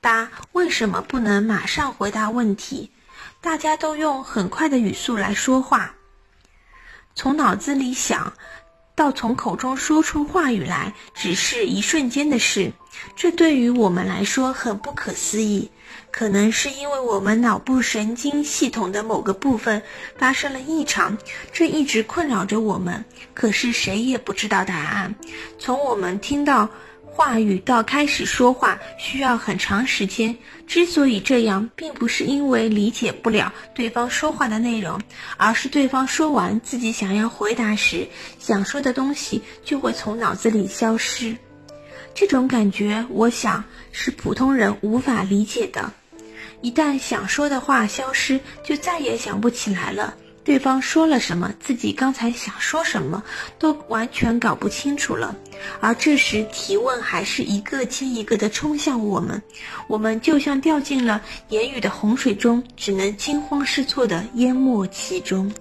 八、为什么不能马上回答问题？大家都用很快的语速来说话，从脑子里想到从口中说出话语来，只是一瞬间的事。这对于我们来说很不可思议。可能是因为我们脑部神经系统的某个部分发生了异常，这一直困扰着我们。可是谁也不知道答案。从我们听到。话语到开始说话需要很长时间。之所以这样，并不是因为理解不了对方说话的内容，而是对方说完自己想要回答时，想说的东西就会从脑子里消失。这种感觉，我想是普通人无法理解的。一旦想说的话消失，就再也想不起来了。对方说了什么，自己刚才想说什么，都完全搞不清楚了。而这时提问还是一个接一个的冲向我们，我们就像掉进了言语的洪水中，只能惊慌失措的淹没其中。